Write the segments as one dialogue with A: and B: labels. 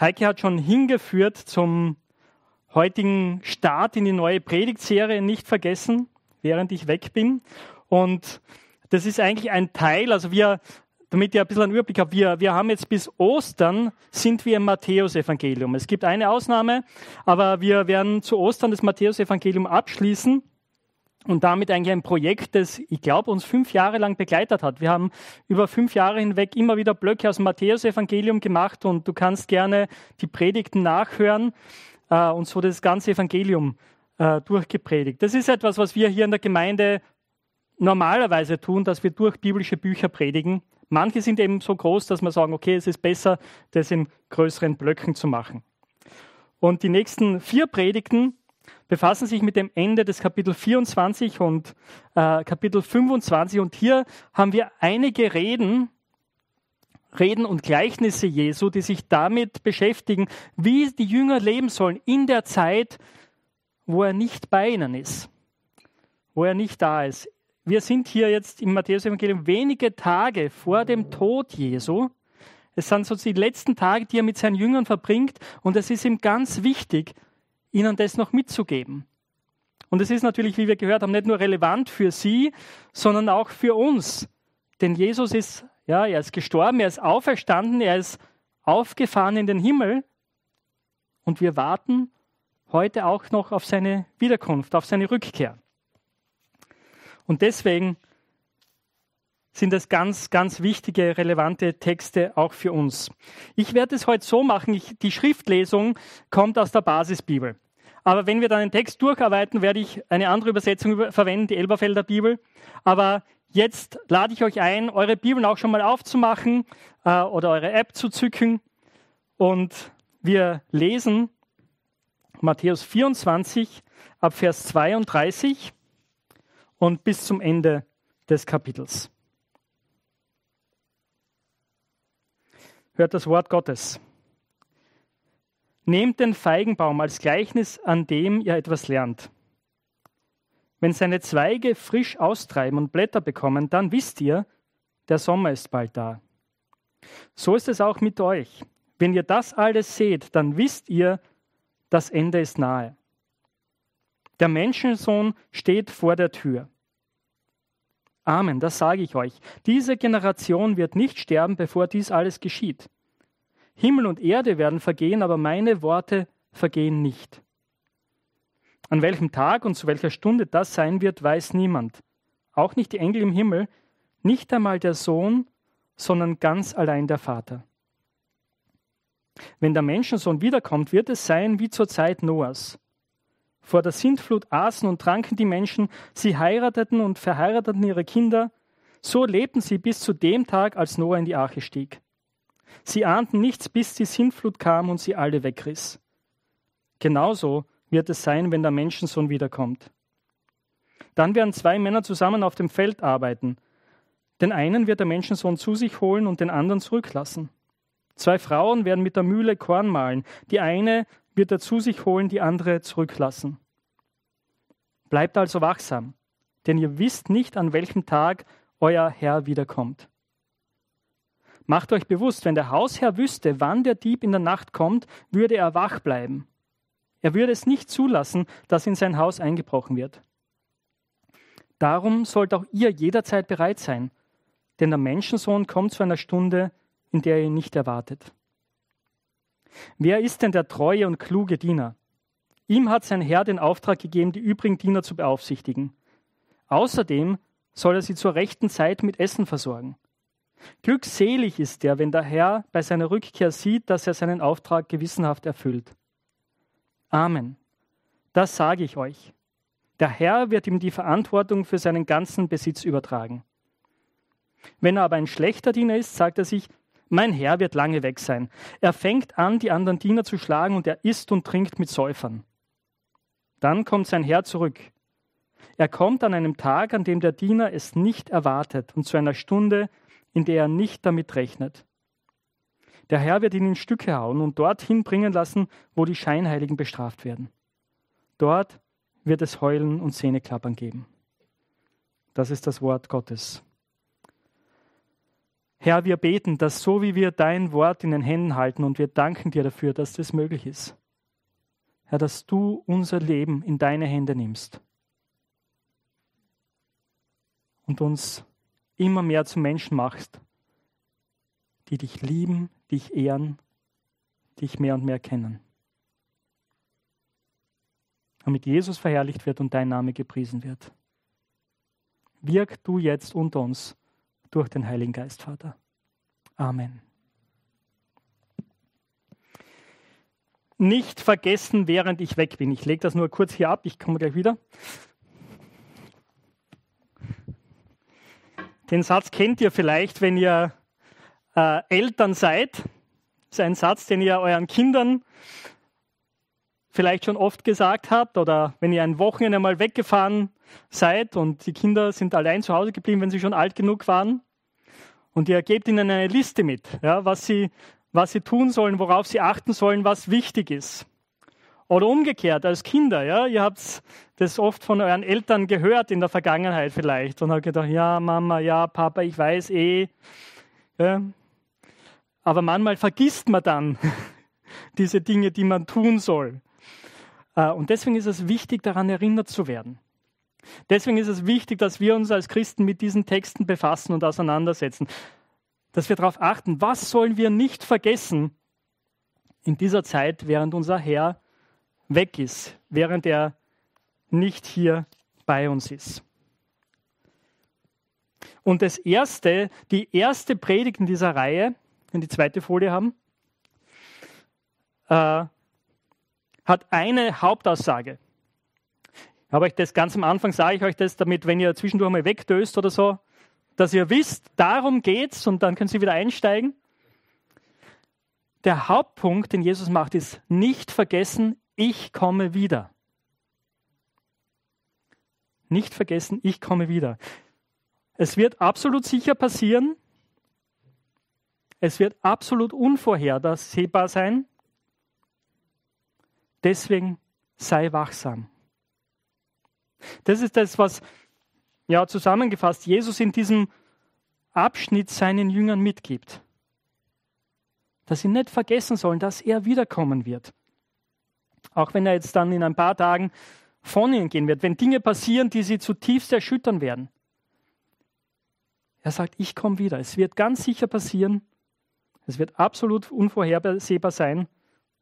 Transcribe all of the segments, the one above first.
A: Heike hat schon hingeführt zum heutigen Start in die neue Predigtserie nicht vergessen, während ich weg bin. Und das ist eigentlich ein Teil, also wir, damit ihr ein bisschen einen Überblick habt, wir, wir haben jetzt bis Ostern sind wir im Matthäusevangelium. Es gibt eine Ausnahme, aber wir werden zu Ostern das Matthäusevangelium abschließen und damit eigentlich ein Projekt, das, ich glaube, uns fünf Jahre lang begleitet hat. Wir haben über fünf Jahre hinweg immer wieder Blöcke aus dem Matthäusevangelium gemacht und du kannst gerne die Predigten nachhören äh, und so das ganze Evangelium äh, durchgepredigt. Das ist etwas, was wir hier in der Gemeinde normalerweise tun, dass wir durch biblische Bücher predigen. Manche sind eben so groß, dass wir sagen, okay, es ist besser, das in größeren Blöcken zu machen. Und die nächsten vier Predigten befassen sich mit dem Ende des Kapitel 24 und äh, Kapitel 25. Und hier haben wir einige Reden, Reden und Gleichnisse Jesu, die sich damit beschäftigen, wie die Jünger leben sollen in der Zeit, wo er nicht bei ihnen ist, wo er nicht da ist. Wir sind hier jetzt im Matthäus-Evangelium wenige Tage vor dem Tod Jesu. Es sind so die letzten Tage, die er mit seinen Jüngern verbringt. Und es ist ihm ganz wichtig, ihnen das noch mitzugeben. Und es ist natürlich, wie wir gehört haben, nicht nur relevant für sie, sondern auch für uns. Denn Jesus ist, ja, er ist gestorben, er ist auferstanden, er ist aufgefahren in den Himmel. Und wir warten heute auch noch auf seine Wiederkunft, auf seine Rückkehr. Und deswegen sind das ganz, ganz wichtige, relevante Texte auch für uns. Ich werde es heute so machen, ich, die Schriftlesung kommt aus der Basisbibel. Aber wenn wir dann den Text durcharbeiten, werde ich eine andere Übersetzung verwenden, die Elberfelder Bibel. Aber jetzt lade ich euch ein, eure Bibeln auch schon mal aufzumachen äh, oder eure App zu zücken. Und wir lesen Matthäus 24 ab Vers 32 und bis zum Ende des Kapitels. Hört das Wort Gottes. Nehmt den Feigenbaum als Gleichnis, an dem ihr etwas lernt. Wenn seine Zweige frisch austreiben und Blätter bekommen, dann wisst ihr, der Sommer ist bald da. So ist es auch mit euch. Wenn ihr das alles seht, dann wisst ihr, das Ende ist nahe. Der Menschensohn steht vor der Tür. Amen, das sage ich euch. Diese Generation wird nicht sterben, bevor dies alles geschieht. Himmel und Erde werden vergehen, aber meine Worte vergehen nicht. An welchem Tag und zu welcher Stunde das sein wird, weiß niemand. Auch nicht die Engel im Himmel, nicht einmal der Sohn, sondern ganz allein der Vater. Wenn der Menschensohn wiederkommt, wird es sein wie zur Zeit Noahs. Vor der Sintflut aßen und tranken die Menschen, sie heirateten und verheirateten ihre Kinder, so lebten sie bis zu dem Tag, als Noah in die Arche stieg. Sie ahnten nichts, bis die Sintflut kam und sie alle wegriss. Genauso wird es sein, wenn der Menschensohn wiederkommt. Dann werden zwei Männer zusammen auf dem Feld arbeiten. Den einen wird der Menschensohn zu sich holen und den anderen zurücklassen. Zwei Frauen werden mit der Mühle Korn mahlen. Die eine wird er zu sich holen, die andere zurücklassen. Bleibt also wachsam, denn ihr wisst nicht, an welchem Tag euer Herr wiederkommt. Macht euch bewusst, wenn der Hausherr wüsste, wann der Dieb in der Nacht kommt, würde er wach bleiben. Er würde es nicht zulassen, dass in sein Haus eingebrochen wird. Darum sollt auch ihr jederzeit bereit sein, denn der Menschensohn kommt zu einer Stunde, in der ihr ihn nicht erwartet. Wer ist denn der treue und kluge Diener? Ihm hat sein Herr den Auftrag gegeben, die übrigen Diener zu beaufsichtigen. Außerdem soll er sie zur rechten Zeit mit Essen versorgen. Glückselig ist der, wenn der Herr bei seiner Rückkehr sieht, dass er seinen Auftrag gewissenhaft erfüllt. Amen. Das sage ich euch. Der Herr wird ihm die Verantwortung für seinen ganzen Besitz übertragen. Wenn er aber ein schlechter Diener ist, sagt er sich, mein Herr wird lange weg sein. Er fängt an, die anderen Diener zu schlagen und er isst und trinkt mit Säufern. Dann kommt sein Herr zurück. Er kommt an einem Tag, an dem der Diener es nicht erwartet und zu einer Stunde, in der er nicht damit rechnet. Der Herr wird ihn in Stücke hauen und dorthin bringen lassen, wo die Scheinheiligen bestraft werden. Dort wird es Heulen und Zähneklappern geben. Das ist das Wort Gottes. Herr, wir beten, dass so wie wir dein Wort in den Händen halten und wir danken dir dafür, dass das möglich ist. Herr, dass du unser Leben in deine Hände nimmst und uns immer mehr zu Menschen machst, die dich lieben, dich ehren, dich mehr und mehr kennen. Damit Jesus verherrlicht wird und dein Name gepriesen wird. Wirk du jetzt unter uns durch den Heiligen Geist, Vater. Amen. Nicht vergessen, während ich weg bin. Ich lege das nur kurz hier ab, ich komme gleich wieder. Den Satz kennt ihr vielleicht, wenn ihr äh, Eltern seid. Das ist ein Satz, den ihr euren Kindern vielleicht schon oft gesagt habt oder wenn ihr ein Wochenende mal weggefahren seid und die Kinder sind allein zu Hause geblieben, wenn sie schon alt genug waren. Und ihr gebt ihnen eine Liste mit, ja, was, sie, was sie tun sollen, worauf sie achten sollen, was wichtig ist. Oder umgekehrt, als Kinder, ja, ihr habt das oft von euren Eltern gehört in der Vergangenheit vielleicht und habt gedacht, ja, Mama, ja, Papa, ich weiß eh. Ja. Aber manchmal vergisst man dann diese Dinge, die man tun soll. Äh, und deswegen ist es wichtig, daran erinnert zu werden. Deswegen ist es wichtig, dass wir uns als Christen mit diesen Texten befassen und auseinandersetzen. Dass wir darauf achten, was sollen wir nicht vergessen in dieser Zeit, während unser Herr weg ist, während er nicht hier bei uns ist. Und das erste, die erste Predigt in dieser Reihe, wenn die zweite Folie haben, äh, hat eine Hauptaussage. Aber ich das ganz am Anfang sage ich euch das, damit, wenn ihr zwischendurch mal wegdöst oder so, dass ihr wisst, darum geht's und dann können Sie wieder einsteigen. Der Hauptpunkt, den Jesus macht, ist nicht vergessen, ich komme wieder. Nicht vergessen, ich komme wieder. Es wird absolut sicher passieren. Es wird absolut unvorhersehbar sein. Deswegen sei wachsam. Das ist das, was ja zusammengefasst Jesus in diesem Abschnitt seinen Jüngern mitgibt. Dass sie nicht vergessen sollen, dass er wiederkommen wird. Auch wenn er jetzt dann in ein paar Tagen von ihnen gehen wird, wenn Dinge passieren, die sie zutiefst erschüttern werden. Er sagt, ich komme wieder. Es wird ganz sicher passieren. Es wird absolut unvorhersehbar sein.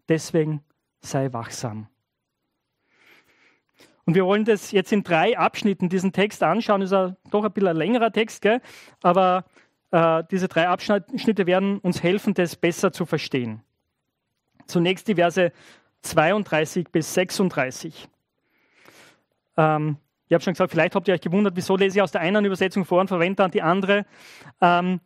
A: Deswegen sei wachsam. Und wir wollen das jetzt in drei Abschnitten, diesen Text anschauen. Ist ein, doch ein bisschen ein längerer Text, gell? aber äh, diese drei Abschnitte werden uns helfen, das besser zu verstehen. Zunächst die Verse 32 bis 36. Ähm, ich habe schon gesagt, vielleicht habt ihr euch gewundert, wieso lese ich aus der einen Übersetzung vor und verwende dann die andere. Ähm,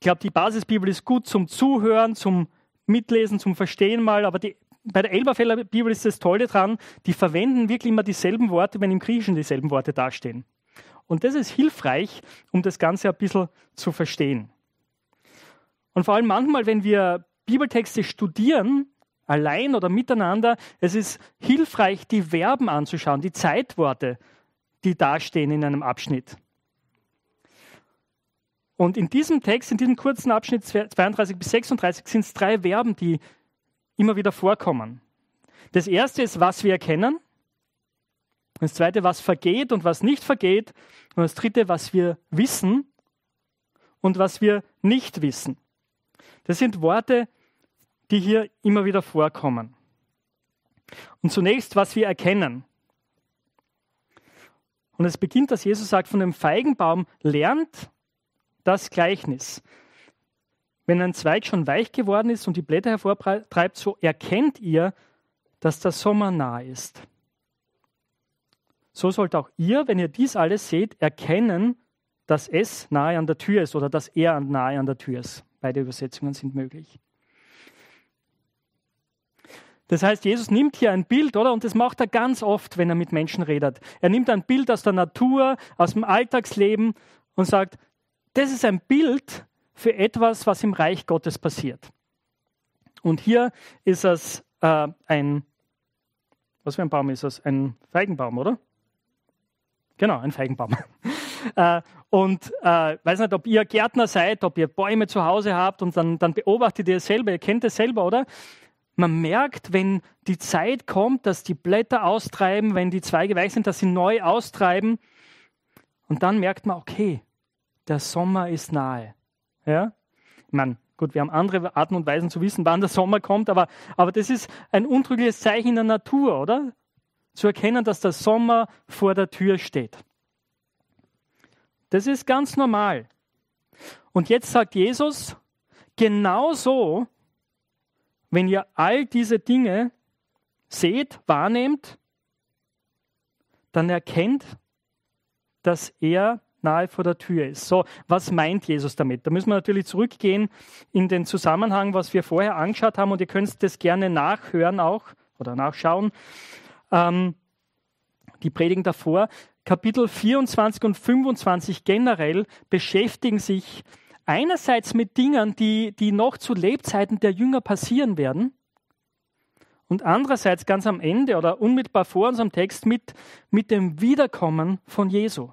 A: ich glaube, die Basisbibel ist gut zum Zuhören, zum Mitlesen, zum Verstehen mal, aber die bei der Elberfeller Bibel ist das Tolle dran, die verwenden wirklich immer dieselben Worte, wenn im Griechischen dieselben Worte dastehen. Und das ist hilfreich, um das Ganze ein bisschen zu verstehen. Und vor allem manchmal, wenn wir Bibeltexte studieren, allein oder miteinander, es ist hilfreich, die Verben anzuschauen, die Zeitworte, die dastehen in einem Abschnitt. Und in diesem Text, in diesem kurzen Abschnitt 32 bis 36, sind es drei Verben, die immer wieder vorkommen. Das erste ist, was wir erkennen. Das zweite, was vergeht und was nicht vergeht. Und das dritte, was wir wissen und was wir nicht wissen. Das sind Worte, die hier immer wieder vorkommen. Und zunächst, was wir erkennen. Und es beginnt, dass Jesus sagt, von dem Feigenbaum lernt das Gleichnis. Wenn ein Zweig schon weich geworden ist und die Blätter hervortreibt, so erkennt ihr, dass der Sommer nahe ist. So sollt auch ihr, wenn ihr dies alles seht, erkennen, dass es nahe an der Tür ist oder dass er nahe an der Tür ist. Beide Übersetzungen sind möglich. Das heißt, Jesus nimmt hier ein Bild, oder? Und das macht er ganz oft, wenn er mit Menschen redet. Er nimmt ein Bild aus der Natur, aus dem Alltagsleben und sagt, das ist ein Bild für etwas, was im Reich Gottes passiert. Und hier ist es äh, ein, was für ein Baum ist das? Ein Feigenbaum, oder? Genau, ein Feigenbaum. Äh, und äh, weiß nicht, ob ihr Gärtner seid, ob ihr Bäume zu Hause habt und dann, dann beobachtet ihr selber, ihr kennt es selber, oder? Man merkt, wenn die Zeit kommt, dass die Blätter austreiben, wenn die Zweige weich sind, dass sie neu austreiben. Und dann merkt man, okay, der Sommer ist nahe. Ja? Meine, gut, wir haben andere Arten und Weisen zu wissen, wann der Sommer kommt, aber, aber das ist ein untrügliches Zeichen in der Natur, oder? Zu erkennen, dass der Sommer vor der Tür steht. Das ist ganz normal. Und jetzt sagt Jesus, genauso, wenn ihr all diese Dinge seht, wahrnehmt, dann erkennt, dass er nahe vor der Tür ist. So, was meint Jesus damit? Da müssen wir natürlich zurückgehen in den Zusammenhang, was wir vorher angeschaut haben und ihr könnt das gerne nachhören auch oder nachschauen. Ähm, die Predigen davor. Kapitel 24 und 25 generell beschäftigen sich einerseits mit Dingen, die, die noch zu Lebzeiten der Jünger passieren werden und andererseits ganz am Ende oder unmittelbar vor unserem Text mit, mit dem Wiederkommen von Jesu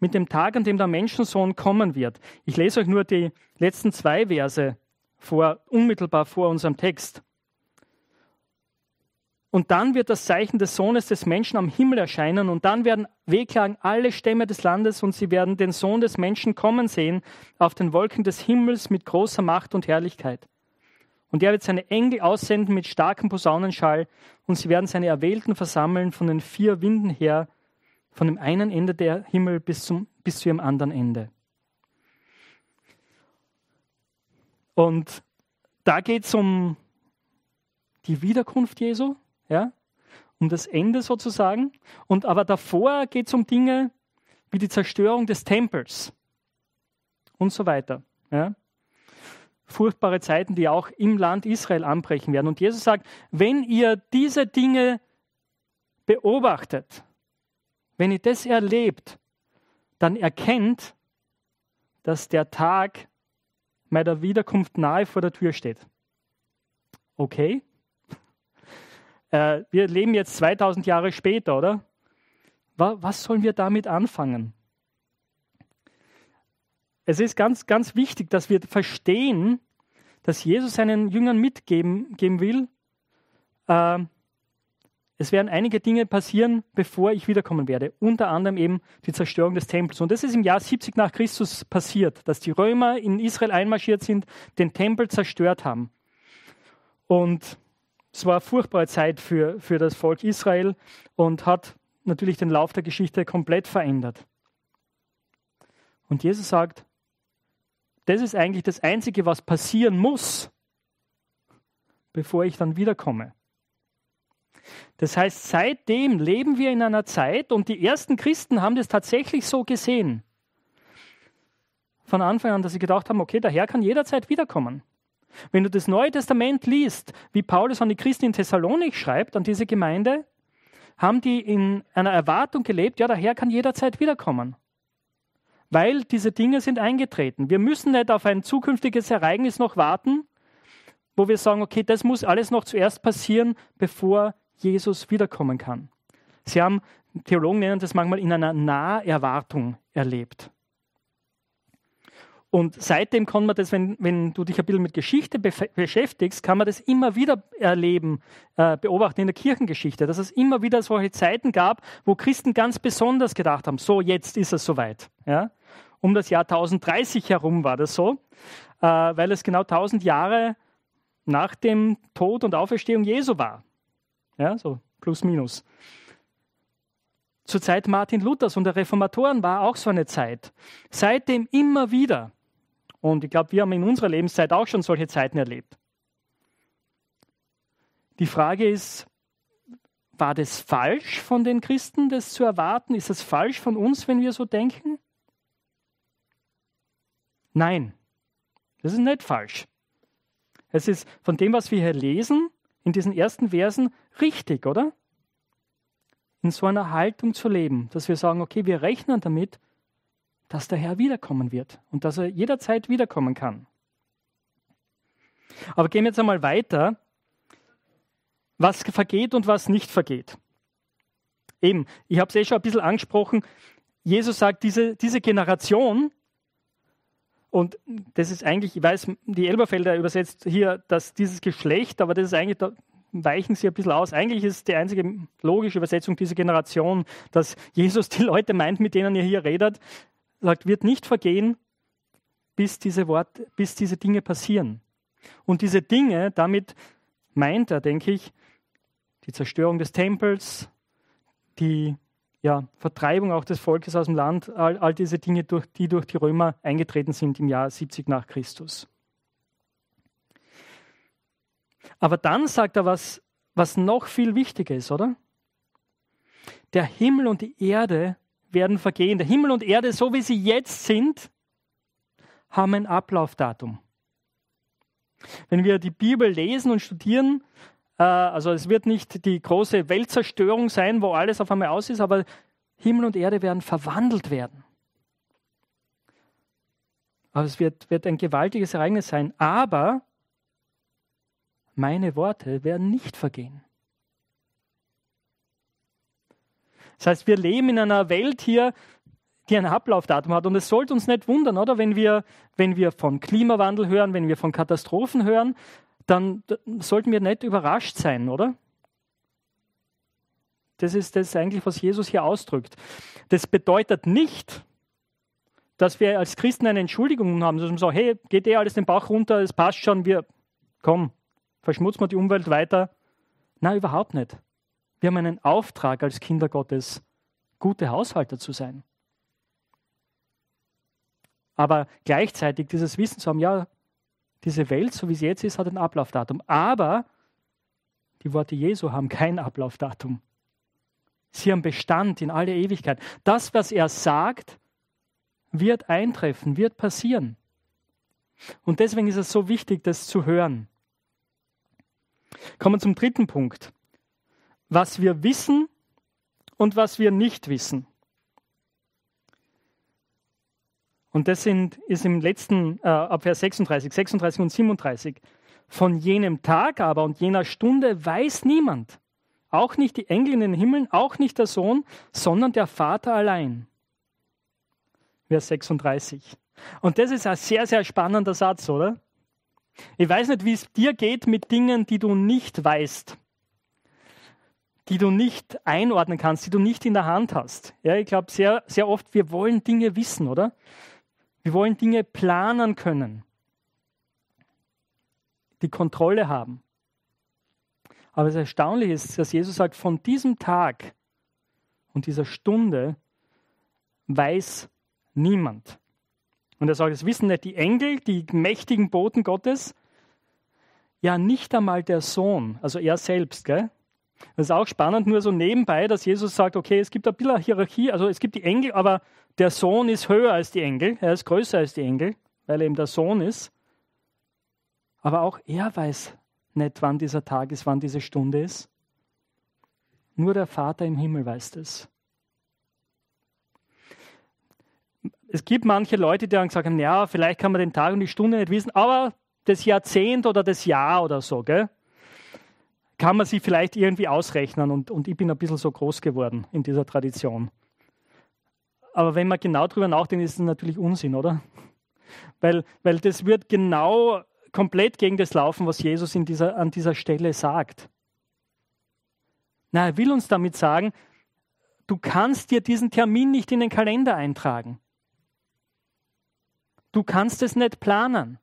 A: mit dem Tag, an dem der Menschensohn kommen wird. Ich lese euch nur die letzten zwei Verse vor, unmittelbar vor unserem Text. Und dann wird das Zeichen des Sohnes des Menschen am Himmel erscheinen und dann werden wehklagen alle Stämme des Landes und sie werden den Sohn des Menschen kommen sehen auf den Wolken des Himmels mit großer Macht und Herrlichkeit. Und er wird seine Engel aussenden mit starkem Posaunenschall und sie werden seine Erwählten versammeln von den vier Winden her von dem einen Ende der Himmel bis, zum, bis zu ihrem anderen Ende. Und da geht es um die Wiederkunft Jesu, ja, um das Ende sozusagen. Und aber davor geht es um Dinge wie die Zerstörung des Tempels und so weiter. Ja. Furchtbare Zeiten, die auch im Land Israel anbrechen werden. Und Jesus sagt, wenn ihr diese Dinge beobachtet, wenn ihr das erlebt, dann erkennt, dass der Tag meiner Wiederkunft nahe vor der Tür steht. Okay? Äh, wir leben jetzt 2000 Jahre später, oder? Was sollen wir damit anfangen? Es ist ganz, ganz wichtig, dass wir verstehen, dass Jesus seinen Jüngern mitgeben geben will, äh, es werden einige Dinge passieren, bevor ich wiederkommen werde. Unter anderem eben die Zerstörung des Tempels. Und das ist im Jahr 70 nach Christus passiert, dass die Römer in Israel einmarschiert sind, den Tempel zerstört haben. Und es war eine furchtbare Zeit für, für das Volk Israel und hat natürlich den Lauf der Geschichte komplett verändert. Und Jesus sagt, das ist eigentlich das Einzige, was passieren muss, bevor ich dann wiederkomme. Das heißt, seitdem leben wir in einer Zeit und die ersten Christen haben das tatsächlich so gesehen. Von Anfang an, dass sie gedacht haben, okay, der Herr kann jederzeit wiederkommen. Wenn du das Neue Testament liest, wie Paulus an die Christen in Thessalonik schreibt, an diese Gemeinde, haben die in einer Erwartung gelebt, ja, der Herr kann jederzeit wiederkommen. Weil diese Dinge sind eingetreten. Wir müssen nicht auf ein zukünftiges Ereignis noch warten, wo wir sagen, okay, das muss alles noch zuerst passieren, bevor Jesus wiederkommen kann. Sie haben, Theologen nennen das manchmal in einer Naherwartung erlebt. Und seitdem kann man das, wenn, wenn du dich ein bisschen mit Geschichte beschäftigst, kann man das immer wieder erleben, äh, beobachten in der Kirchengeschichte, dass es immer wieder solche Zeiten gab, wo Christen ganz besonders gedacht haben, so jetzt ist es soweit. Ja? Um das Jahr 1030 herum war das so, äh, weil es genau 1000 Jahre nach dem Tod und Auferstehung Jesu war. Ja, so plus minus. Zur Zeit Martin Luthers und der Reformatoren war auch so eine Zeit. Seitdem immer wieder. Und ich glaube, wir haben in unserer Lebenszeit auch schon solche Zeiten erlebt. Die Frage ist, war das falsch von den Christen, das zu erwarten? Ist das falsch von uns, wenn wir so denken? Nein, das ist nicht falsch. Es ist von dem, was wir hier lesen, in diesen ersten Versen richtig, oder? In so einer Haltung zu leben, dass wir sagen, okay, wir rechnen damit, dass der Herr wiederkommen wird und dass er jederzeit wiederkommen kann. Aber gehen wir jetzt einmal weiter, was vergeht und was nicht vergeht. Eben, ich habe es eh schon ein bisschen angesprochen, Jesus sagt, diese, diese Generation, und das ist eigentlich, ich weiß, die Elberfelder übersetzt hier, dass dieses Geschlecht, aber das ist eigentlich, da weichen sie ein bisschen aus. Eigentlich ist die einzige logische Übersetzung dieser Generation, dass Jesus die Leute meint, mit denen er hier redet, sagt, wird nicht vergehen, bis diese, Worte, bis diese Dinge passieren. Und diese Dinge, damit meint er, denke ich, die Zerstörung des Tempels, die ja, Vertreibung auch des Volkes aus dem Land, all, all diese Dinge, durch, die durch die Römer eingetreten sind im Jahr 70 nach Christus. Aber dann sagt er was, was noch viel wichtiger ist, oder? Der Himmel und die Erde werden vergehen. Der Himmel und Erde, so wie sie jetzt sind, haben ein Ablaufdatum. Wenn wir die Bibel lesen und studieren, also es wird nicht die große Weltzerstörung sein, wo alles auf einmal aus ist, aber Himmel und Erde werden verwandelt werden. Aber es wird, wird ein gewaltiges Ereignis sein. Aber meine Worte werden nicht vergehen. Das heißt, wir leben in einer Welt hier, die ein Ablaufdatum hat. Und es sollte uns nicht wundern, oder? Wenn wir, wenn wir von Klimawandel hören, wenn wir von Katastrophen hören, dann sollten wir nicht überrascht sein, oder? Das ist das eigentlich, was Jesus hier ausdrückt. Das bedeutet nicht, dass wir als Christen eine Entschuldigung haben, dass wir sagen, hey, geht eh alles den Bach runter, es passt schon, wir, komm, verschmutzen wir die Umwelt weiter. Nein, überhaupt nicht. Wir haben einen Auftrag als Kinder Gottes, gute Haushalter zu sein. Aber gleichzeitig dieses Wissen zu haben, ja, diese Welt, so wie sie jetzt ist, hat ein Ablaufdatum. Aber die Worte Jesu haben kein Ablaufdatum. Sie haben Bestand in alle Ewigkeit. Das, was er sagt, wird eintreffen, wird passieren. Und deswegen ist es so wichtig, das zu hören. Kommen wir zum dritten Punkt. Was wir wissen und was wir nicht wissen. Und das sind, ist im letzten, äh, ab Vers 36, 36 und 37. Von jenem Tag aber und jener Stunde weiß niemand, auch nicht die Engel in den Himmeln, auch nicht der Sohn, sondern der Vater allein. Vers 36. Und das ist ein sehr, sehr spannender Satz, oder? Ich weiß nicht, wie es dir geht mit Dingen, die du nicht weißt, die du nicht einordnen kannst, die du nicht in der Hand hast. Ja, ich glaube, sehr, sehr oft, wir wollen Dinge wissen, oder? Wir wollen Dinge planen können, die Kontrolle haben. Aber das Erstaunliche ist, dass Jesus sagt, von diesem Tag und dieser Stunde weiß niemand. Und er sagt, es wissen nicht die Engel, die mächtigen Boten Gottes, ja nicht einmal der Sohn, also er selbst. Gell? Das ist auch spannend, nur so nebenbei, dass Jesus sagt, okay, es gibt ein bisschen Hierarchie, also es gibt die Engel, aber der Sohn ist höher als die Engel, er ist größer als die Engel, weil er eben der Sohn ist. Aber auch er weiß nicht, wann dieser Tag ist, wann diese Stunde ist. Nur der Vater im Himmel weiß das es gibt manche Leute, die dann sagen, ja, vielleicht kann man den Tag und die Stunde nicht wissen, aber das Jahrzehnt oder das Jahr oder so, gell, kann man sich vielleicht irgendwie ausrechnen. Und, und ich bin ein bisschen so groß geworden in dieser Tradition. Aber wenn man genau darüber nachdenkt, ist es natürlich Unsinn, oder? Weil, weil das wird genau komplett gegen das laufen, was Jesus in dieser, an dieser Stelle sagt. Na, er will uns damit sagen, du kannst dir diesen Termin nicht in den Kalender eintragen. Du kannst es nicht planen.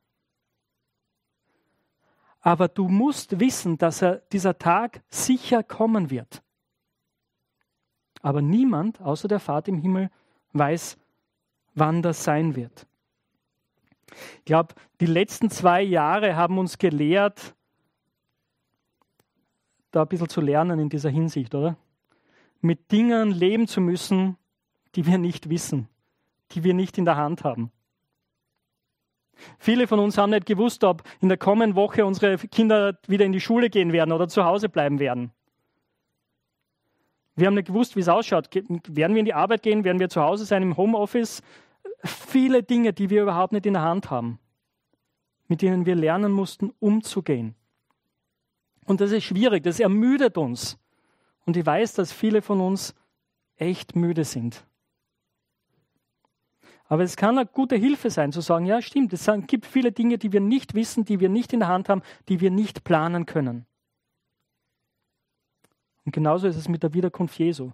A: Aber du musst wissen, dass er, dieser Tag sicher kommen wird. Aber niemand außer der Vater im Himmel weiß, wann das sein wird. Ich glaube, die letzten zwei Jahre haben uns gelehrt, da ein bisschen zu lernen in dieser Hinsicht, oder? Mit Dingen leben zu müssen, die wir nicht wissen, die wir nicht in der Hand haben. Viele von uns haben nicht gewusst, ob in der kommenden Woche unsere Kinder wieder in die Schule gehen werden oder zu Hause bleiben werden. Wir haben nicht gewusst, wie es ausschaut. Werden wir in die Arbeit gehen? Werden wir zu Hause sein im Homeoffice? Viele Dinge, die wir überhaupt nicht in der Hand haben, mit denen wir lernen mussten, umzugehen. Und das ist schwierig, das ermüdet uns. Und ich weiß, dass viele von uns echt müde sind. Aber es kann eine gute Hilfe sein, zu sagen, ja stimmt, es gibt viele Dinge, die wir nicht wissen, die wir nicht in der Hand haben, die wir nicht planen können. Und genauso ist es mit der Wiederkunft Jesu.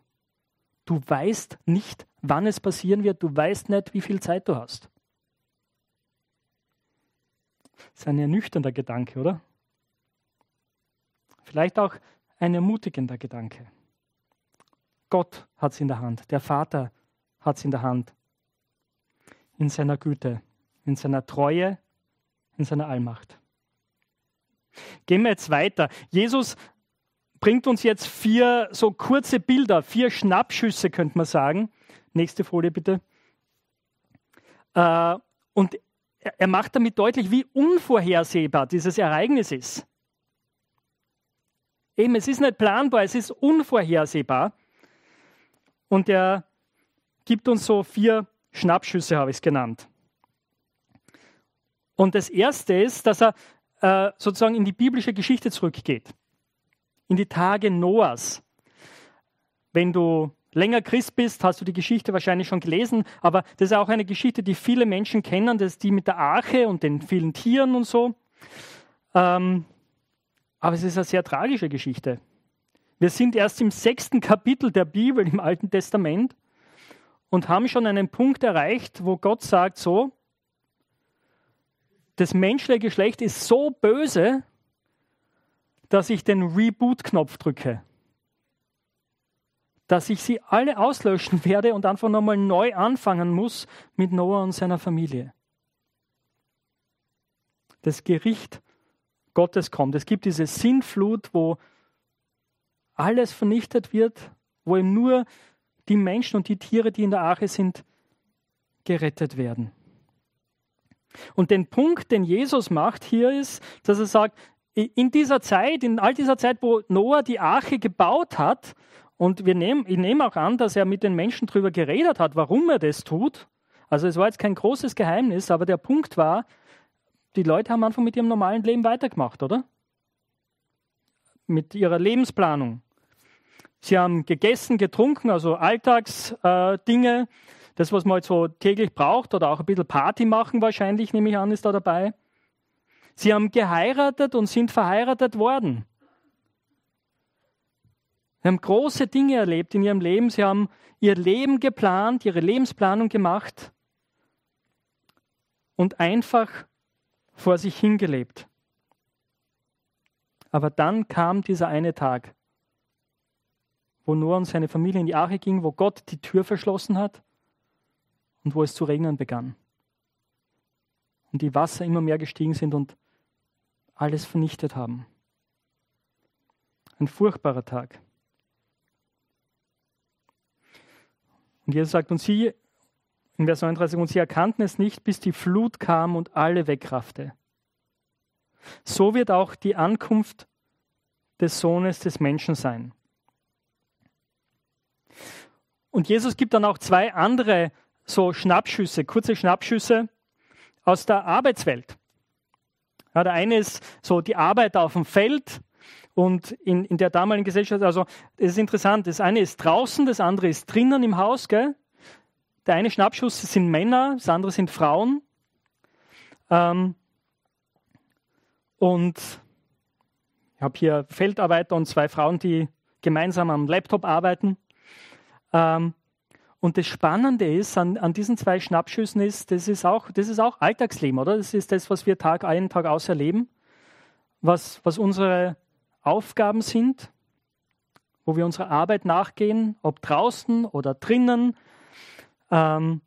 A: Du weißt nicht, wann es passieren wird, du weißt nicht, wie viel Zeit du hast. Das ist ein ernüchternder Gedanke, oder? Vielleicht auch ein ermutigender Gedanke. Gott hat es in der Hand, der Vater hat es in der Hand, in seiner Güte, in seiner Treue, in seiner Allmacht. Gehen wir jetzt weiter. Jesus bringt uns jetzt vier so kurze Bilder, vier Schnappschüsse, könnte man sagen. Nächste Folie bitte. Äh, und er macht damit deutlich, wie unvorhersehbar dieses Ereignis ist. Eben, es ist nicht planbar, es ist unvorhersehbar. Und er gibt uns so vier Schnappschüsse, habe ich es genannt. Und das erste ist, dass er äh, sozusagen in die biblische Geschichte zurückgeht, in die Tage Noahs. Wenn du länger Christ bist, hast du die Geschichte wahrscheinlich schon gelesen, aber das ist auch eine Geschichte, die viele Menschen kennen, das ist die mit der Arche und den vielen Tieren und so. Ähm, aber es ist eine sehr tragische Geschichte. Wir sind erst im sechsten Kapitel der Bibel im Alten Testament und haben schon einen Punkt erreicht, wo Gott sagt, so, das menschliche Geschlecht ist so böse, dass ich den Reboot-Knopf drücke dass ich sie alle auslöschen werde und einfach nochmal neu anfangen muss mit Noah und seiner Familie. Das Gericht Gottes kommt. Es gibt diese Sinnflut, wo alles vernichtet wird, wo eben nur die Menschen und die Tiere, die in der Arche sind, gerettet werden. Und den Punkt, den Jesus macht hier ist, dass er sagt, in dieser Zeit, in all dieser Zeit, wo Noah die Arche gebaut hat und wir nehmen, ich nehme auch an, dass er mit den Menschen darüber geredet hat, warum er das tut. Also es war jetzt kein großes Geheimnis, aber der Punkt war, die Leute haben einfach mit ihrem normalen Leben weitergemacht, oder? Mit ihrer Lebensplanung. Sie haben gegessen, getrunken, also Alltagsdinge, äh, das, was man halt so täglich braucht, oder auch ein bisschen Party machen wahrscheinlich, nehme ich an, ist da dabei. Sie haben geheiratet und sind verheiratet worden. Sie haben große Dinge erlebt in ihrem Leben. Sie haben ihr Leben geplant, ihre Lebensplanung gemacht und einfach vor sich hingelebt. Aber dann kam dieser eine Tag, wo Noah und seine Familie in die Arche ging, wo Gott die Tür verschlossen hat und wo es zu regnen begann. Und die Wasser immer mehr gestiegen sind und alles vernichtet haben. Ein furchtbarer Tag. Und Jesus sagt, und sie, in Vers 39, und sie erkannten es nicht, bis die Flut kam und alle wegraffte. So wird auch die Ankunft des Sohnes des Menschen sein. Und Jesus gibt dann auch zwei andere so Schnappschüsse, kurze Schnappschüsse aus der Arbeitswelt. Ja, der eine ist so die Arbeit auf dem Feld und in, in der damaligen Gesellschaft, also es ist interessant, das eine ist draußen, das andere ist drinnen im Haus. Gell? Der eine Schnappschuss sind Männer, das andere sind Frauen. Ähm, und ich habe hier Feldarbeiter und zwei Frauen, die gemeinsam am Laptop arbeiten. Ähm, und das Spannende ist an, an, diesen zwei Schnappschüssen ist, das ist auch, das ist auch Alltagsleben, oder? Das ist das, was wir Tag ein, Tag aus erleben, was, was unsere Aufgaben sind, wo wir unserer Arbeit nachgehen, ob draußen oder drinnen, ähm,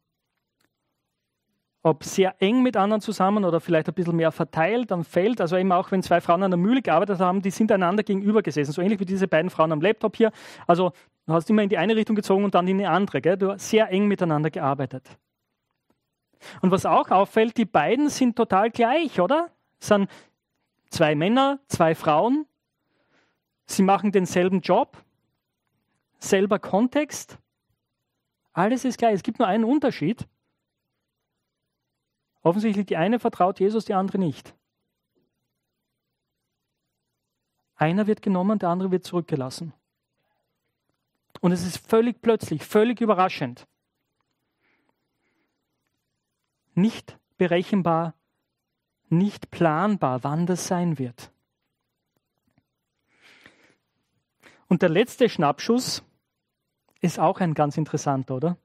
A: ob sehr eng mit anderen zusammen oder vielleicht ein bisschen mehr verteilt am Feld. Also eben auch, wenn zwei Frauen an der Mühle gearbeitet haben, die sind einander gegenüber gesessen. So ähnlich wie diese beiden Frauen am Laptop hier. Also du hast immer in die eine Richtung gezogen und dann in die andere. Gell? Du hast sehr eng miteinander gearbeitet. Und was auch auffällt, die beiden sind total gleich, oder? Es sind zwei Männer, zwei Frauen, Sie machen denselben Job, selber Kontext. Alles ist gleich. Es gibt nur einen Unterschied. Offensichtlich die eine vertraut Jesus, die andere nicht. Einer wird genommen, der andere wird zurückgelassen. Und es ist völlig plötzlich, völlig überraschend. nicht berechenbar, nicht planbar, wann das sein wird. Und der letzte Schnappschuss ist auch ein ganz interessanter, oder?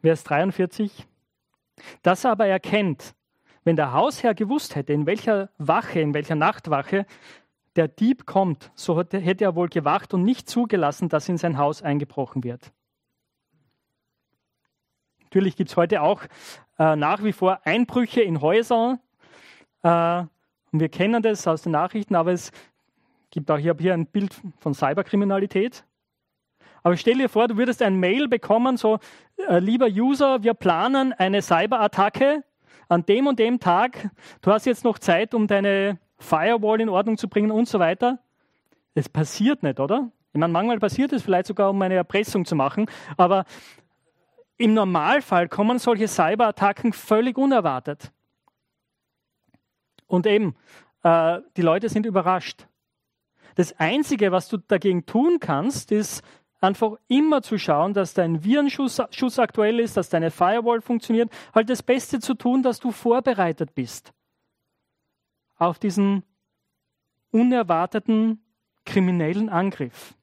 A: Vers 43. Das aber erkennt, wenn der Hausherr gewusst hätte, in welcher Wache, in welcher Nachtwache der Dieb kommt, so hätte er wohl gewacht und nicht zugelassen, dass in sein Haus eingebrochen wird. Natürlich gibt es heute auch äh, nach wie vor Einbrüche in Häusern. Äh, und wir kennen das aus den Nachrichten, aber es gibt auch, ich habe hier ein Bild von Cyberkriminalität. Aber stell dir vor, du würdest ein Mail bekommen, so, äh, lieber User, wir planen eine Cyberattacke an dem und dem Tag. Du hast jetzt noch Zeit, um deine Firewall in Ordnung zu bringen und so weiter. Es passiert nicht, oder? Ich meine, manchmal passiert es vielleicht sogar, um eine Erpressung zu machen, aber im Normalfall kommen solche Cyberattacken völlig unerwartet. Und eben, äh, die Leute sind überrascht. Das Einzige, was du dagegen tun kannst, ist einfach immer zu schauen, dass dein Virenschuss Schuss aktuell ist, dass deine Firewall funktioniert. Halt das Beste zu tun, dass du vorbereitet bist auf diesen unerwarteten kriminellen Angriff.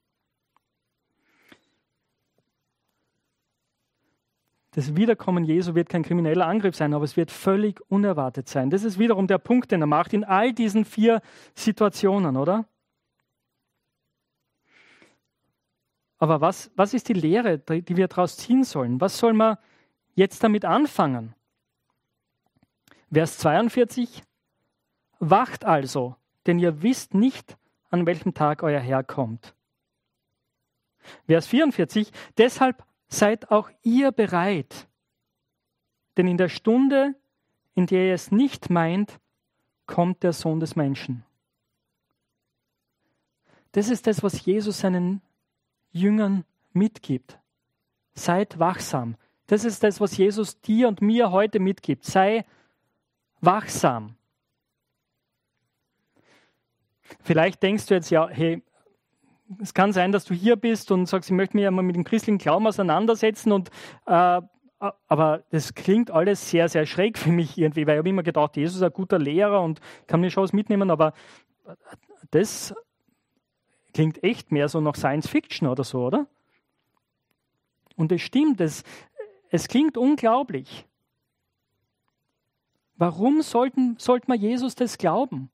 A: Das Wiederkommen Jesu wird kein krimineller Angriff sein, aber es wird völlig unerwartet sein. Das ist wiederum der Punkt, den er macht in all diesen vier Situationen, oder? Aber was, was ist die Lehre, die wir daraus ziehen sollen? Was soll man jetzt damit anfangen? Vers 42. Wacht also, denn ihr wisst nicht, an welchem Tag euer Herr kommt. Vers 44. Deshalb seid auch ihr bereit, denn in der Stunde, in der ihr es nicht meint, kommt der Sohn des Menschen. Das ist das, was Jesus seinen Jüngern mitgibt. Seid wachsam. Das ist das, was Jesus dir und mir heute mitgibt. Sei wachsam. Vielleicht denkst du jetzt, ja, hey, es kann sein, dass du hier bist und sagst, ich möchte mich ja mal mit dem christlichen Glauben auseinandersetzen und äh, aber das klingt alles sehr, sehr schräg für mich irgendwie, weil ich habe immer gedacht, Jesus ist ein guter Lehrer und kann mir schon was mitnehmen, aber das klingt echt mehr so nach Science Fiction oder so, oder? Und es stimmt, es, es klingt unglaublich. Warum sollten, sollte man Jesus das glauben?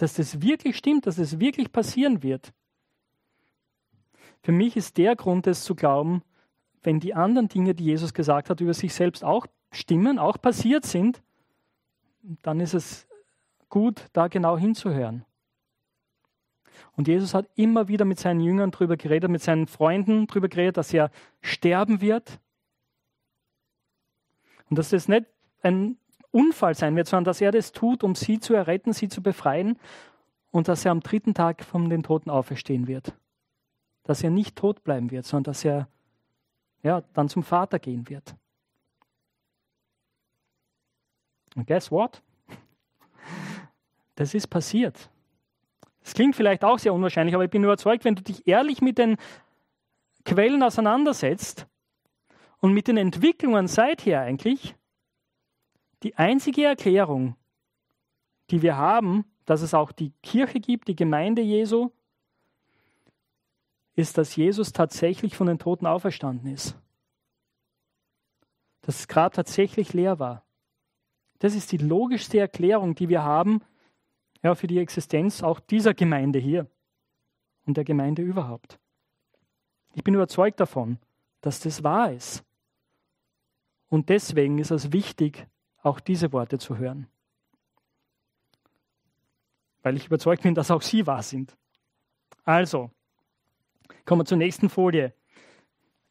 A: Dass das wirklich stimmt, dass es das wirklich passieren wird? Für mich ist der Grund, es zu glauben, wenn die anderen Dinge, die Jesus gesagt hat, über sich selbst auch stimmen, auch passiert sind, dann ist es gut, da genau hinzuhören. Und Jesus hat immer wieder mit seinen Jüngern darüber geredet, mit seinen Freunden darüber geredet, dass er sterben wird. Und dass das nicht ein Unfall sein wird, sondern dass er das tut, um sie zu erretten, sie zu befreien und dass er am dritten Tag von den Toten auferstehen wird dass er nicht tot bleiben wird, sondern dass er ja, dann zum Vater gehen wird. Und guess what? Das ist passiert. Das klingt vielleicht auch sehr unwahrscheinlich, aber ich bin überzeugt, wenn du dich ehrlich mit den Quellen auseinandersetzt und mit den Entwicklungen seither eigentlich, die einzige Erklärung, die wir haben, dass es auch die Kirche gibt, die Gemeinde Jesu, ist, dass Jesus tatsächlich von den Toten auferstanden ist. Dass das Grab tatsächlich leer war. Das ist die logischste Erklärung, die wir haben ja, für die Existenz auch dieser Gemeinde hier und der Gemeinde überhaupt. Ich bin überzeugt davon, dass das wahr ist. Und deswegen ist es wichtig, auch diese Worte zu hören. Weil ich überzeugt bin, dass auch sie wahr sind. Also, Kommen wir zur nächsten Folie.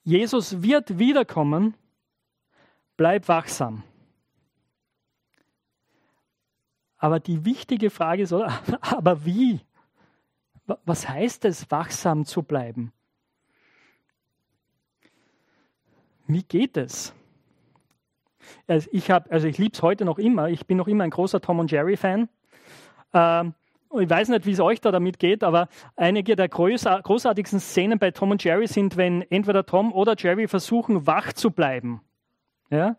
A: Jesus wird wiederkommen. Bleib wachsam. Aber die wichtige Frage ist, aber wie? Was heißt es, wachsam zu bleiben? Wie geht es? Also ich, also ich liebe es heute noch immer. Ich bin noch immer ein großer Tom und Jerry Fan. Ähm, ich weiß nicht, wie es euch da damit geht, aber einige der großartigsten Szenen bei Tom und Jerry sind, wenn entweder Tom oder Jerry versuchen, wach zu bleiben. Ja?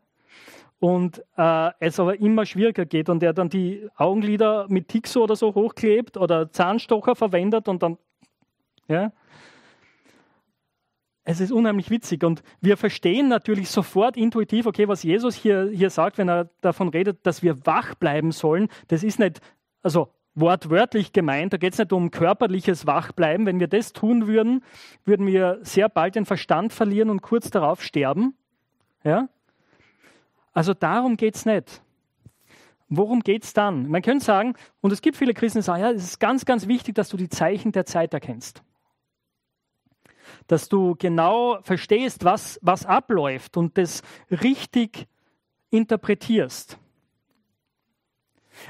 A: und äh, es aber immer schwieriger geht und er dann die Augenlider mit Tixo oder so hochklebt oder Zahnstocher verwendet und dann, ja. Es ist unheimlich witzig und wir verstehen natürlich sofort intuitiv, okay, was Jesus hier, hier sagt, wenn er davon redet, dass wir wach bleiben sollen. Das ist nicht, also wortwörtlich gemeint. Da geht es nicht um körperliches Wachbleiben. Wenn wir das tun würden, würden wir sehr bald den Verstand verlieren und kurz darauf sterben. Ja? Also darum geht es nicht. Worum geht es dann? Man könnte sagen, und es gibt viele Christen, die sagen, ja, es ist ganz, ganz wichtig, dass du die Zeichen der Zeit erkennst. Dass du genau verstehst, was, was abläuft und das richtig interpretierst.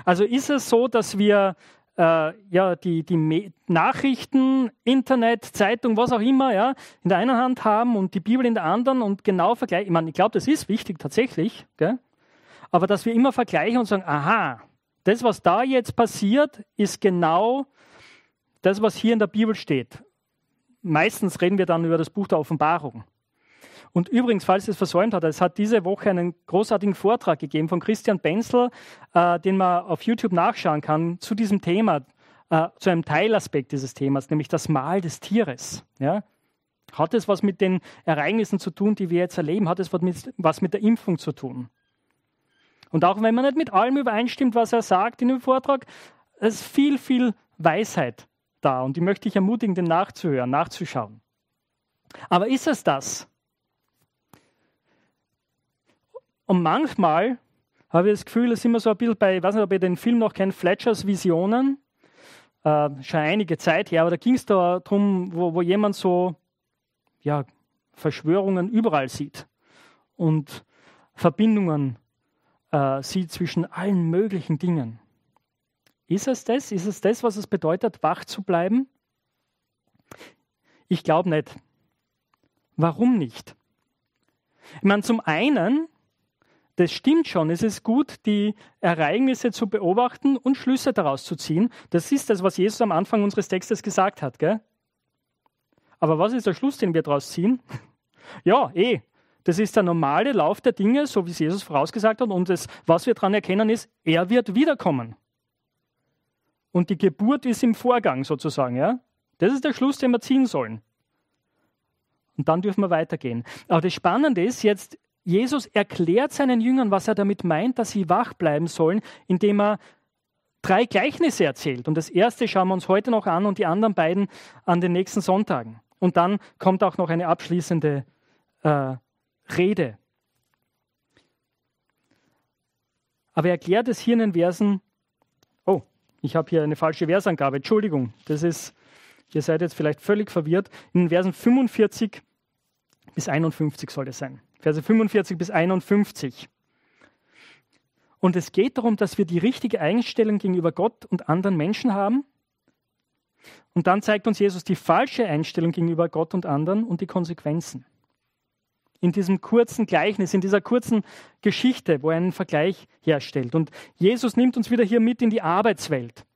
A: Also ist es so, dass wir äh, ja, die, die Nachrichten, Internet, Zeitung, was auch immer, ja, in der einen Hand haben und die Bibel in der anderen und genau vergleichen. Ich meine, ich glaube, das ist wichtig tatsächlich, gell? aber dass wir immer vergleichen und sagen, aha, das, was da jetzt passiert, ist genau das, was hier in der Bibel steht. Meistens reden wir dann über das Buch der Offenbarung. Und übrigens, falls ihr es versäumt hat, es hat diese Woche einen großartigen Vortrag gegeben von Christian Benzel, äh, den man auf YouTube nachschauen kann, zu diesem Thema, äh, zu einem Teilaspekt dieses Themas, nämlich das Mal des Tieres. Ja? Hat es was mit den Ereignissen zu tun, die wir jetzt erleben? Hat es was mit, was mit der Impfung zu tun? Und auch wenn man nicht mit allem übereinstimmt, was er sagt in dem Vortrag, es ist viel, viel Weisheit da. Und die möchte ich ermutigen, den nachzuhören, nachzuschauen. Aber ist es das? Und manchmal habe ich das Gefühl, es ist immer so ein bisschen bei, ich weiß nicht, ob ihr den Film noch kennt, Fletchers Visionen, äh, schon einige Zeit her, aber da ging es da darum, wo, wo jemand so ja, Verschwörungen überall sieht und Verbindungen äh, sieht zwischen allen möglichen Dingen. Ist es das? Ist es das, was es bedeutet, wach zu bleiben? Ich glaube nicht. Warum nicht? Ich meine, zum einen das stimmt schon. Es ist gut, die Ereignisse zu beobachten und Schlüsse daraus zu ziehen. Das ist das, was Jesus am Anfang unseres Textes gesagt hat. Gell? Aber was ist der Schluss, den wir daraus ziehen? Ja, eh. Das ist der normale Lauf der Dinge, so wie es Jesus vorausgesagt hat. Und das, was wir daran erkennen, ist, er wird wiederkommen. Und die Geburt ist im Vorgang sozusagen. Ja? Das ist der Schluss, den wir ziehen sollen. Und dann dürfen wir weitergehen. Aber das Spannende ist jetzt, Jesus erklärt seinen Jüngern, was er damit meint, dass sie wach bleiben sollen, indem er drei Gleichnisse erzählt. Und das erste schauen wir uns heute noch an und die anderen beiden an den nächsten Sonntagen. Und dann kommt auch noch eine abschließende äh, Rede. Aber er erklärt es hier in den Versen. Ich habe hier eine falsche Versangabe. Entschuldigung, das ist, ihr seid jetzt vielleicht völlig verwirrt. In den Versen 45 bis 51 soll es sein. Verse 45 bis 51. Und es geht darum, dass wir die richtige Einstellung gegenüber Gott und anderen Menschen haben. Und dann zeigt uns Jesus die falsche Einstellung gegenüber Gott und anderen und die Konsequenzen. In diesem kurzen Gleichnis, in dieser kurzen Geschichte, wo er einen Vergleich herstellt. Und Jesus nimmt uns wieder hier mit in die Arbeitswelt.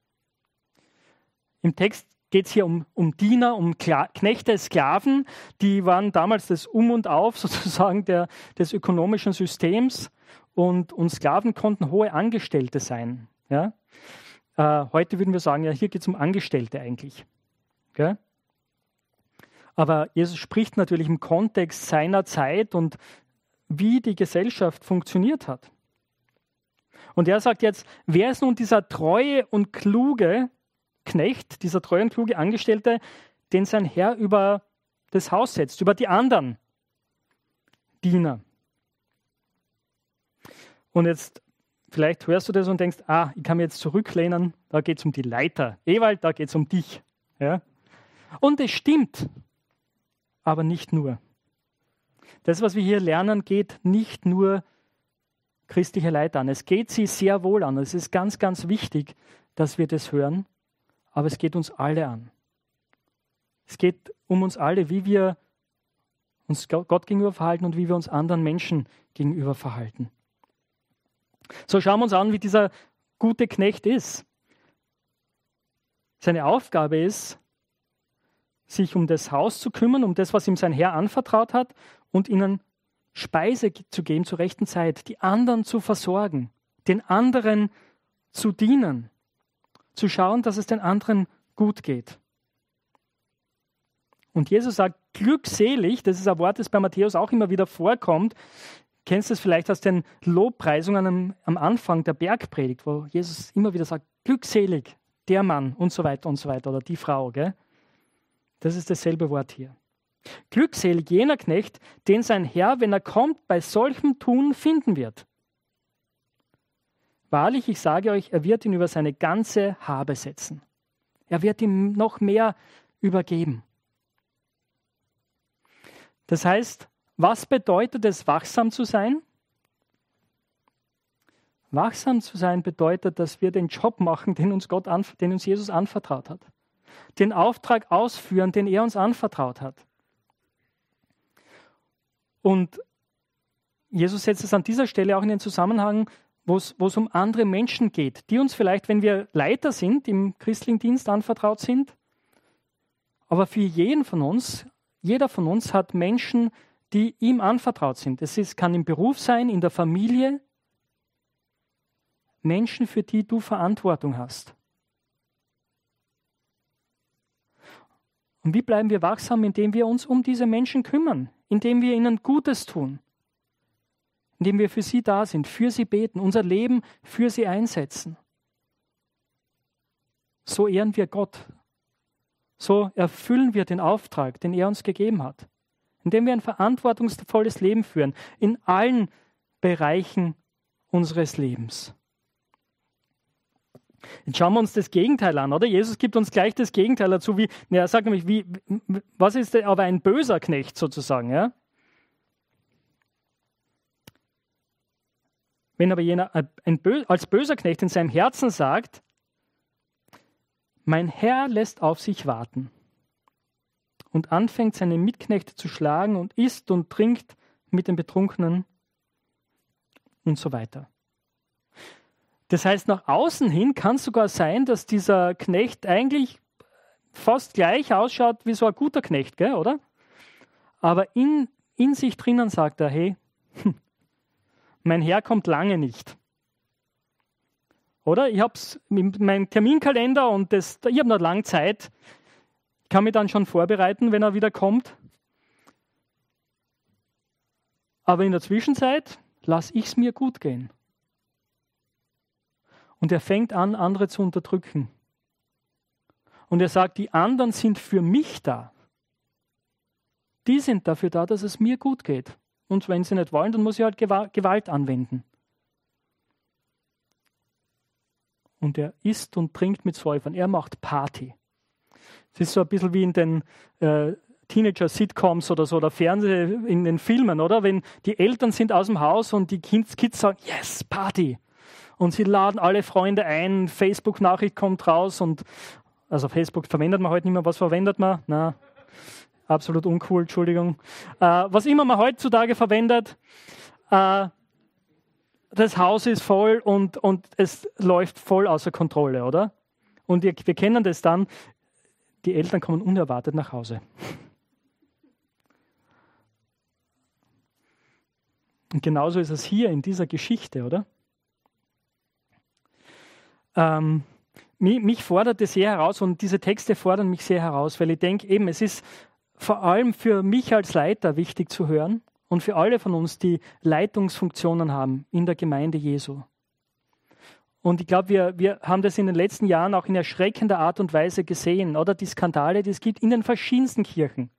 A: Im Text geht es hier um, um Diener, um Kla Knechte, Sklaven. Die waren damals das Um und Auf sozusagen der, des ökonomischen Systems und, und Sklaven konnten hohe Angestellte sein. Ja? Äh, heute würden wir sagen, ja, hier geht es um Angestellte eigentlich. Okay? Aber Jesus spricht natürlich im Kontext seiner Zeit und wie die Gesellschaft funktioniert hat. Und er sagt jetzt, wer ist nun dieser treue und kluge Knecht, dieser treue und kluge Angestellte, den sein Herr über das Haus setzt, über die anderen Diener. Und jetzt, vielleicht hörst du das und denkst, ah, ich kann mir jetzt zurücklehnen, da geht es um die Leiter. Ewald, da geht es um dich. Ja? Und es stimmt, aber nicht nur. Das, was wir hier lernen, geht nicht nur christliche Leiter an. Es geht sie sehr wohl an. Es ist ganz, ganz wichtig, dass wir das hören aber es geht uns alle an. Es geht um uns alle, wie wir uns Gott gegenüber verhalten und wie wir uns anderen Menschen gegenüber verhalten. So schauen wir uns an, wie dieser gute Knecht ist. Seine Aufgabe ist, sich um das Haus zu kümmern, um das, was ihm sein Herr anvertraut hat und ihnen Speise zu geben zur rechten Zeit, die anderen zu versorgen, den anderen zu dienen, zu schauen, dass es den anderen gut geht. Und Jesus sagt, glückselig, das ist ein Wort, das bei Matthäus auch immer wieder vorkommt. Kennst du es vielleicht aus den Lobpreisungen am, am Anfang der Bergpredigt, wo Jesus immer wieder sagt, glückselig, der Mann und so weiter und so weiter oder die Frau. Gell? Das ist dasselbe Wort hier. Glückselig jener Knecht, den sein Herr, wenn er kommt, bei solchem Tun finden wird. Wahrlich, ich sage euch, er wird ihn über seine ganze Habe setzen. Er wird ihm noch mehr übergeben. Das heißt, was bedeutet es, wachsam zu sein? Wachsam zu sein bedeutet, dass wir den Job machen, den uns, Gott den uns Jesus anvertraut hat. Den Auftrag ausführen, den er uns anvertraut hat. Und Jesus setzt es an dieser Stelle auch in den Zusammenhang, wo es um andere Menschen geht, die uns vielleicht, wenn wir Leiter sind, im christlichen Dienst anvertraut sind, aber für jeden von uns, jeder von uns hat Menschen, die ihm anvertraut sind. Es ist, kann im Beruf sein, in der Familie, Menschen, für die du Verantwortung hast. Und wie bleiben wir wachsam, indem wir uns um diese Menschen kümmern, indem wir ihnen Gutes tun, indem wir für sie da sind, für sie beten, unser Leben für sie einsetzen. So ehren wir Gott. So erfüllen wir den Auftrag, den er uns gegeben hat, indem wir ein verantwortungsvolles Leben führen in allen Bereichen unseres Lebens. Jetzt schauen wir uns das Gegenteil an, oder? Jesus gibt uns gleich das Gegenteil dazu, wie, er sagt nämlich, wie, was ist aber ein böser Knecht sozusagen, ja? Wenn aber jener ein, als böser Knecht in seinem Herzen sagt, mein Herr lässt auf sich warten und anfängt seine Mitknechte zu schlagen und isst und trinkt mit den Betrunkenen und so weiter. Das heißt, nach außen hin kann es sogar sein, dass dieser Knecht eigentlich fast gleich ausschaut wie so ein guter Knecht, gell, oder? Aber in, in sich drinnen sagt er, hey, mein Herr kommt lange nicht. Oder? Ich habe meinen Terminkalender und das, ich habe noch lange Zeit. Ich kann mich dann schon vorbereiten, wenn er wieder kommt. Aber in der Zwischenzeit lasse ich es mir gut gehen. Und er fängt an, andere zu unterdrücken. Und er sagt, die anderen sind für mich da. Die sind dafür da, dass es mir gut geht. Und wenn sie nicht wollen, dann muss ich halt Gewalt anwenden. Und er isst und trinkt mit Säufern. Er macht Party. Es ist so ein bisschen wie in den äh, Teenager-Sitcoms oder so, oder Fernseh in den Filmen, oder? Wenn die Eltern sind aus dem Haus und die Kids, Kids sagen, yes, Party und sie laden alle Freunde ein, Facebook-Nachricht kommt raus und also Facebook verwendet man heute nicht mehr, was verwendet man? Na, absolut uncool, Entschuldigung. Äh, was immer man heutzutage verwendet, äh, das Haus ist voll und, und es läuft voll außer Kontrolle, oder? Und wir, wir kennen das dann, die Eltern kommen unerwartet nach Hause. Und genauso ist es hier in dieser Geschichte, oder? Ähm, mich, mich fordert es sehr heraus und diese Texte fordern mich sehr heraus, weil ich denke eben, es ist vor allem für mich als Leiter wichtig zu hören und für alle von uns, die Leitungsfunktionen haben in der Gemeinde Jesu. Und ich glaube, wir, wir haben das in den letzten Jahren auch in erschreckender Art und Weise gesehen, oder die Skandale, die es gibt in den verschiedensten Kirchen.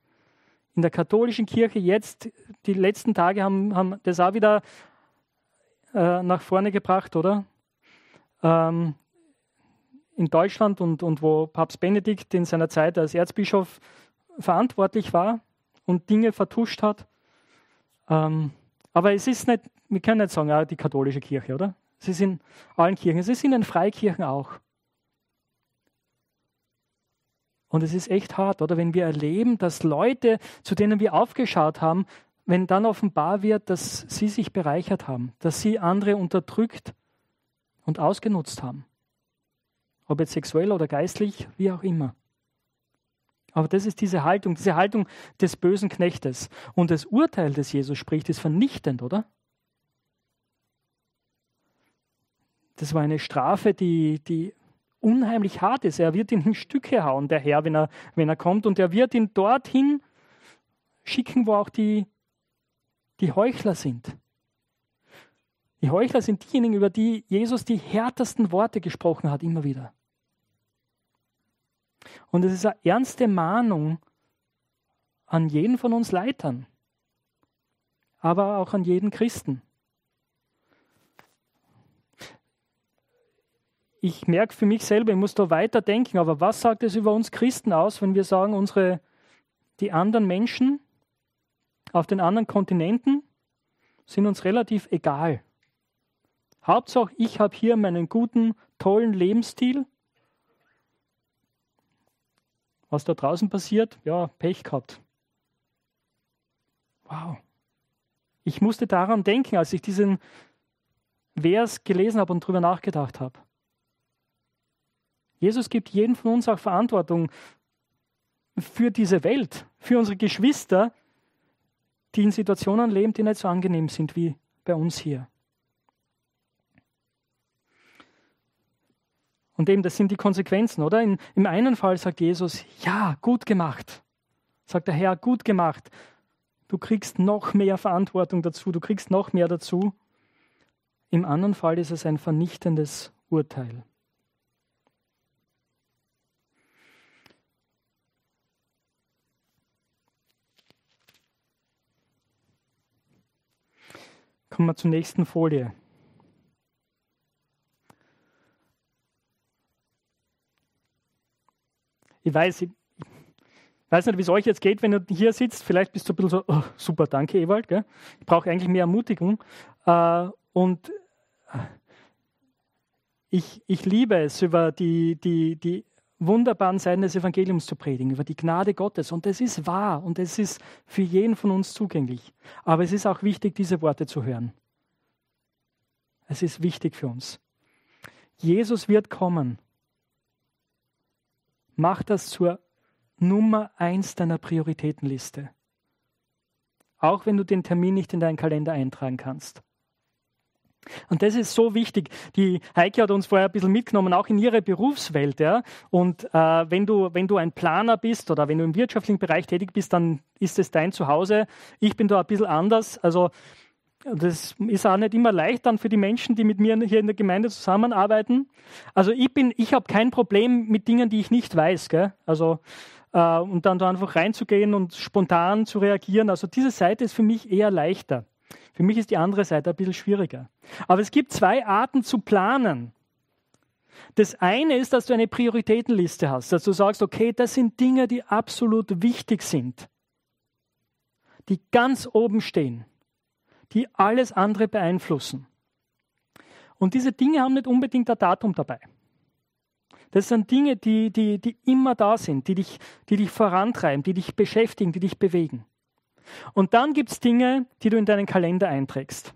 A: In der katholischen Kirche jetzt, die letzten Tage haben, haben das auch wieder äh, nach vorne gebracht, oder? Ähm, in Deutschland und, und wo Papst Benedikt in seiner Zeit als Erzbischof verantwortlich war und Dinge vertuscht hat. Ähm, aber es ist nicht, wir können nicht sagen, ja, die katholische Kirche, oder? Es ist in allen Kirchen, es ist in den Freikirchen auch. Und es ist echt hart, oder? Wenn wir erleben, dass Leute, zu denen wir aufgeschaut haben, wenn dann offenbar wird, dass sie sich bereichert haben, dass sie andere unterdrückt und ausgenutzt haben. Ob jetzt sexuell oder geistlich, wie auch immer. Aber das ist diese Haltung, diese Haltung des bösen Knechtes. Und das Urteil, das Jesus spricht, ist vernichtend, oder? Das war eine Strafe, die, die unheimlich hart ist. Er wird ihn in Stücke hauen, der Herr, wenn er, wenn er kommt. Und er wird ihn dorthin schicken, wo auch die, die Heuchler sind. Die Heuchler sind diejenigen, über die Jesus die härtesten Worte gesprochen hat, immer wieder. Und es ist eine ernste Mahnung an jeden von uns Leitern, aber auch an jeden Christen. Ich merke für mich selber, ich muss da weiter denken, aber was sagt es über uns Christen aus, wenn wir sagen, unsere, die anderen Menschen auf den anderen Kontinenten sind uns relativ egal. Hauptsache, ich habe hier meinen guten, tollen Lebensstil was da draußen passiert? Ja, Pech gehabt. Wow. Ich musste daran denken, als ich diesen Vers gelesen habe und darüber nachgedacht habe. Jesus gibt jedem von uns auch Verantwortung für diese Welt, für unsere Geschwister, die in Situationen leben, die nicht so angenehm sind wie bei uns hier. Und eben, das sind die Konsequenzen, oder? In, Im einen Fall sagt Jesus, ja, gut gemacht. Sagt der Herr, gut gemacht. Du kriegst noch mehr Verantwortung dazu, du kriegst noch mehr dazu. Im anderen Fall ist es ein vernichtendes Urteil. Kommen wir zur nächsten Folie. Ich weiß, ich weiß nicht, wie es euch jetzt geht, wenn du hier sitzt. Vielleicht bist du ein bisschen so, oh, super, danke, Ewald. Gell? Ich brauche eigentlich mehr Ermutigung. Äh, und ich, ich liebe es, über die, die, die wunderbaren Seiten des Evangeliums zu predigen, über die Gnade Gottes. Und es ist wahr und es ist für jeden von uns zugänglich. Aber es ist auch wichtig, diese Worte zu hören. Es ist wichtig für uns. Jesus wird kommen Mach das zur Nummer eins deiner Prioritätenliste. Auch wenn du den Termin nicht in deinen Kalender eintragen kannst. Und das ist so wichtig. Die Heike hat uns vorher ein bisschen mitgenommen, auch in ihre Berufswelt. Ja? Und äh, wenn, du, wenn du ein Planer bist oder wenn du im wirtschaftlichen Bereich tätig bist, dann ist es dein Zuhause. Ich bin da ein bisschen anders. Also das ist auch nicht immer leicht dann für die Menschen, die mit mir hier in der Gemeinde zusammenarbeiten. Also ich bin, ich habe kein Problem mit Dingen, die ich nicht weiß. Gell? Also äh, und dann da einfach reinzugehen und spontan zu reagieren. Also diese Seite ist für mich eher leichter. Für mich ist die andere Seite ein bisschen schwieriger. Aber es gibt zwei Arten zu planen. Das eine ist, dass du eine Prioritätenliste hast, dass du sagst, okay, das sind Dinge, die absolut wichtig sind, die ganz oben stehen die alles andere beeinflussen. Und diese Dinge haben nicht unbedingt ein Datum dabei. Das sind Dinge, die, die, die immer da sind, die dich, die dich vorantreiben, die dich beschäftigen, die dich bewegen. Und dann gibt es Dinge, die du in deinen Kalender einträgst.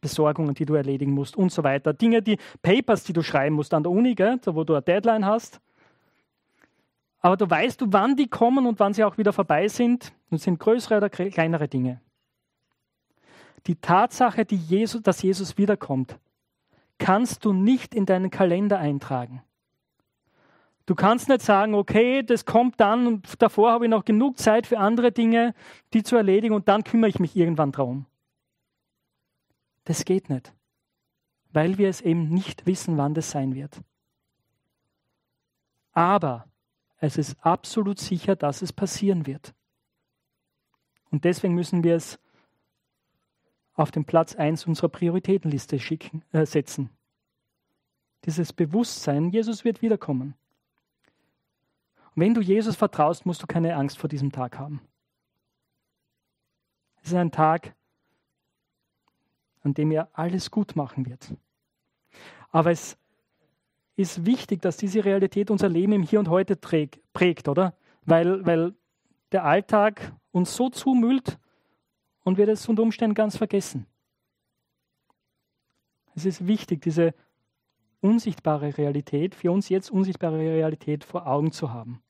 A: Besorgungen, die du erledigen musst und so weiter. Dinge, die Papers, die du schreiben musst an der Uni, gell, wo du eine Deadline hast. Aber du weißt wann die kommen und wann sie auch wieder vorbei sind. Und sind größere oder kleinere Dinge die Tatsache, die Jesus, dass Jesus wiederkommt, kannst du nicht in deinen Kalender eintragen. Du kannst nicht sagen, okay, das kommt dann und davor habe ich noch genug Zeit für andere Dinge, die zu erledigen und dann kümmere ich mich irgendwann darum. Das geht nicht, weil wir es eben nicht wissen, wann das sein wird. Aber es ist absolut sicher, dass es passieren wird. Und deswegen müssen wir es auf den Platz 1 unserer Prioritätenliste schicken, äh, setzen. Dieses Bewusstsein, Jesus wird wiederkommen. Und wenn du Jesus vertraust, musst du keine Angst vor diesem Tag haben. Es ist ein Tag, an dem er alles gut machen wird. Aber es ist wichtig, dass diese Realität unser Leben im Hier und Heute prägt, oder? Weil, weil der Alltag uns so zumüllt, und wird es unter Umständen ganz vergessen. Es ist wichtig, diese unsichtbare Realität, für uns jetzt unsichtbare Realität vor Augen zu haben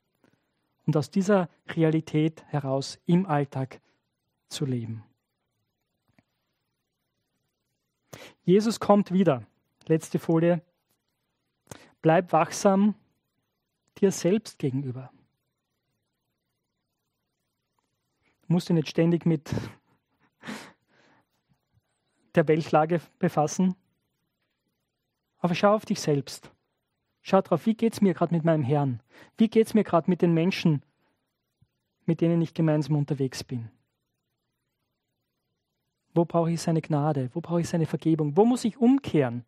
A: und aus dieser Realität heraus im Alltag zu leben. Jesus kommt wieder. Letzte Folie. Bleib wachsam dir selbst gegenüber. Du musst dich nicht ständig mit der Weltlage befassen, aber schau auf dich selbst. Schau drauf, wie geht es mir gerade mit meinem Herrn? Wie geht es mir gerade mit den Menschen, mit denen ich gemeinsam unterwegs bin? Wo brauche ich seine Gnade? Wo brauche ich seine Vergebung? Wo muss ich umkehren?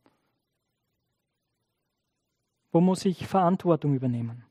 A: Wo muss ich Verantwortung übernehmen?